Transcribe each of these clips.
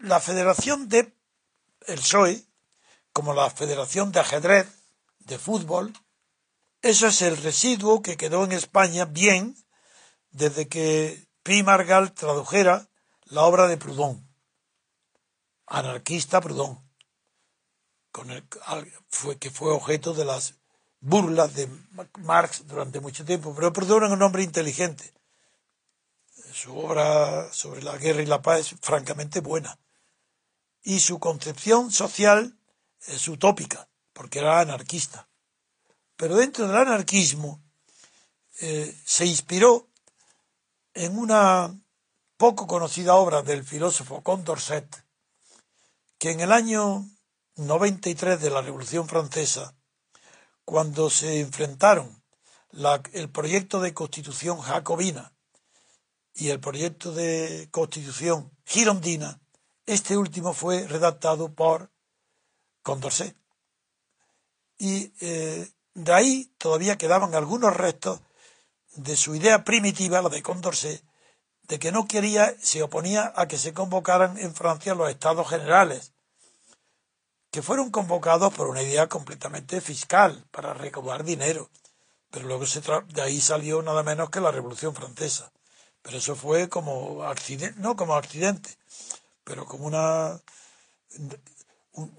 la federación de el PSOE, como la federación de ajedrez, de fútbol, eso es el residuo que quedó en España bien desde que Pi Margal tradujera la obra de Proudhon, anarquista Proudhon, con el, fue, que fue objeto de las burlas de Marx durante mucho tiempo, pero Proudhon era un hombre inteligente. Su obra sobre la guerra y la paz es francamente buena. Y su concepción social es utópica, porque era anarquista. Pero dentro del anarquismo eh, se inspiró en una poco conocida obra del filósofo Condorcet, que en el año 93 de la Revolución Francesa, cuando se enfrentaron el proyecto de constitución jacobina y el proyecto de constitución girondina, este último fue redactado por Condorcet. Y eh, de ahí todavía quedaban algunos restos de su idea primitiva, la de Condorcet, de que no quería, se oponía a que se convocaran en Francia los estados generales, que fueron convocados por una idea completamente fiscal, para recaudar dinero. Pero luego se de ahí salió nada menos que la Revolución Francesa. Pero eso fue como accidente, no como accidente, pero como una,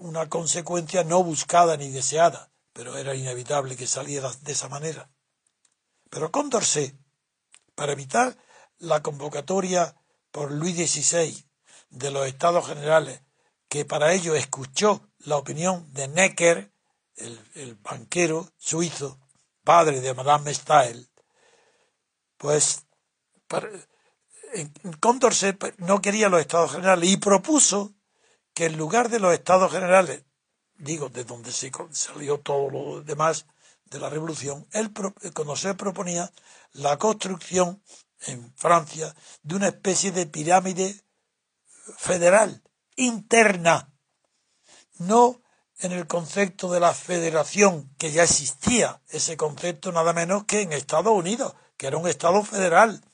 una consecuencia no buscada ni deseada, pero era inevitable que saliera de esa manera. Pero Condorcet, para evitar la convocatoria por Luis XVI de los Estados Generales, que para ello escuchó la opinión de Necker, el, banquero suizo, padre de Madame Stael, pues Condorcet no quería los Estados Generales y propuso que en lugar de los Estados Generales, digo, de donde se salió todo lo demás, de la revolución, él, se proponía la construcción en Francia de una especie de pirámide federal interna, no en el concepto de la federación, que ya existía ese concepto nada menos que en Estados Unidos, que era un Estado federal,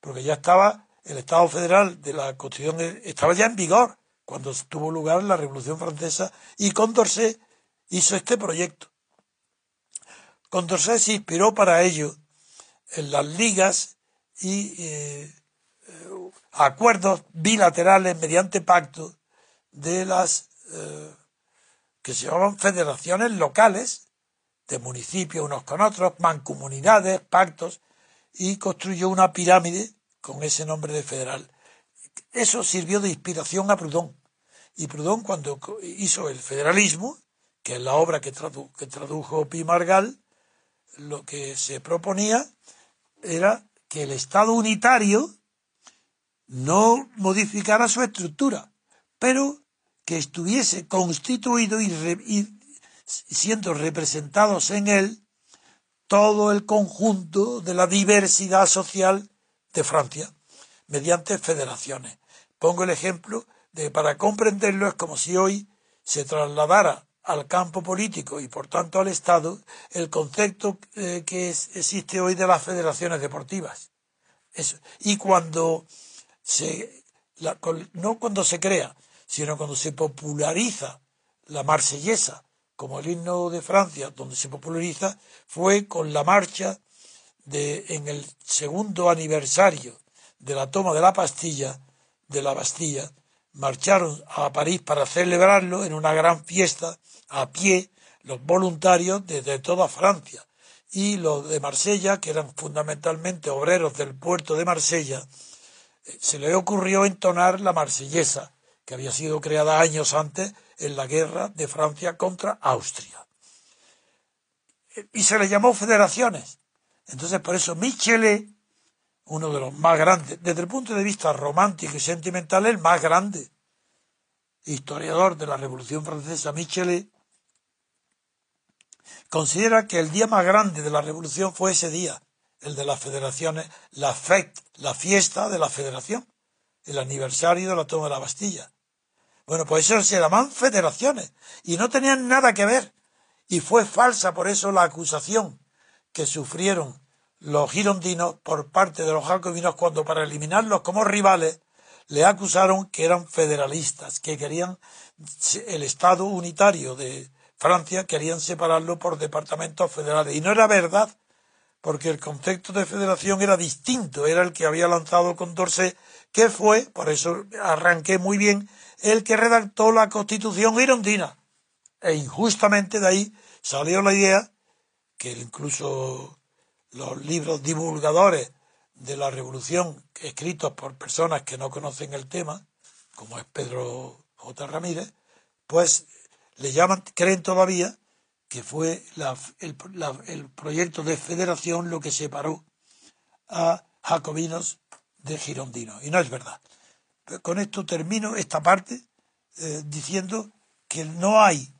porque ya estaba el Estado federal de la Constitución, estaba ya en vigor cuando tuvo lugar la Revolución Francesa y Condorcet hizo este proyecto. Condorcet se inspiró para ello en las ligas y eh, acuerdos bilaterales mediante pacto de las eh, que se llamaban federaciones locales de municipios unos con otros, mancomunidades, pactos, y construyó una pirámide con ese nombre de federal. Eso sirvió de inspiración a Proudhon. Y Proudhon, cuando hizo el federalismo, que es la obra que, que tradujo Pi Margal, lo que se proponía era que el Estado unitario no modificara su estructura, pero que estuviese constituido y, siendo representados en él todo el conjunto de la diversidad social de Francia, mediante federaciones. Pongo el ejemplo de para comprenderlo es como si hoy se trasladara al campo político y por tanto al Estado el concepto eh, que existe hoy de las federaciones deportivas. Y cuando se, no cuando se crea, sino cuando se populariza la marsellesa como el himno de Francia, donde se populariza, fue con la marcha de, en el segundo aniversario de la toma de la pastilla, de la Bastilla, marcharon a París para celebrarlo en una gran fiesta a pie los voluntarios desde toda Francia. Y los de Marsella, que eran fundamentalmente obreros del puerto de Marsella, eh, se le ocurrió entonar la marsellesa, que había sido creada años antes en la guerra de Francia contra Austria. Y se le llamó federaciones. Entonces, por eso Michelet uno de los más grandes, desde el punto de vista romántico y sentimental, el más grande historiador de la Revolución Francesa, Michelet, considera que el día más grande de la Revolución fue ese día, el de las federaciones, la fête, la fiesta de la federación, el aniversario de la toma de la Bastilla. Bueno, pues eso se llaman federaciones y no tenían nada que ver. Y fue falsa por eso la acusación que sufrieron los girondinos por parte de los jacobinos cuando para eliminarlos como rivales le acusaron que eran federalistas, que querían el Estado unitario de Francia, querían separarlo por departamentos federales. Y no era verdad, porque el concepto de federación era distinto, era el que había lanzado Condorcet, que fue, por eso arranqué muy bien, el que redactó la constitución irondina. E injustamente de ahí salió la idea, que incluso los libros divulgadores de la revolución escritos por personas que no conocen el tema, como es Pedro J. Ramírez, pues le llaman, creen todavía que fue el, proyecto de federación lo que separó a jacobinos de girondinos. Y no es verdad. Con esto termino esta parte eh, diciendo que no hay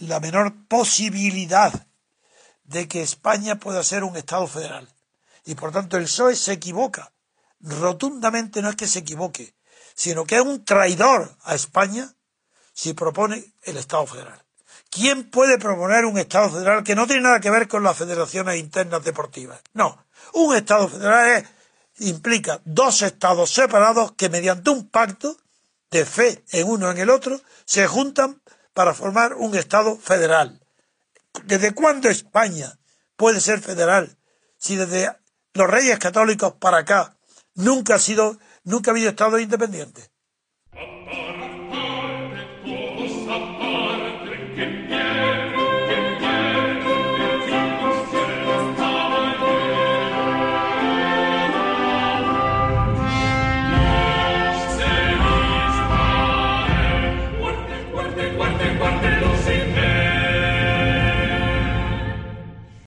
la menor posibilidad de que España pueda ser un Estado federal. Y por tanto el PSOE se equivoca. Rotundamente no es que se equivoque, sino que es un traidor a España si propone el Estado federal. ¿Quién puede proponer un Estado federal que no tiene nada que ver con las federaciones internas deportivas? No. Un Estado federal implica dos Estados separados que mediante un pacto de fe en uno en el otro se juntan para formar un Estado federal. ¿Desde cuándo España puede ser federal si desde los reyes católicos para acá nunca ha sido, nunca ha habido Estado independiente?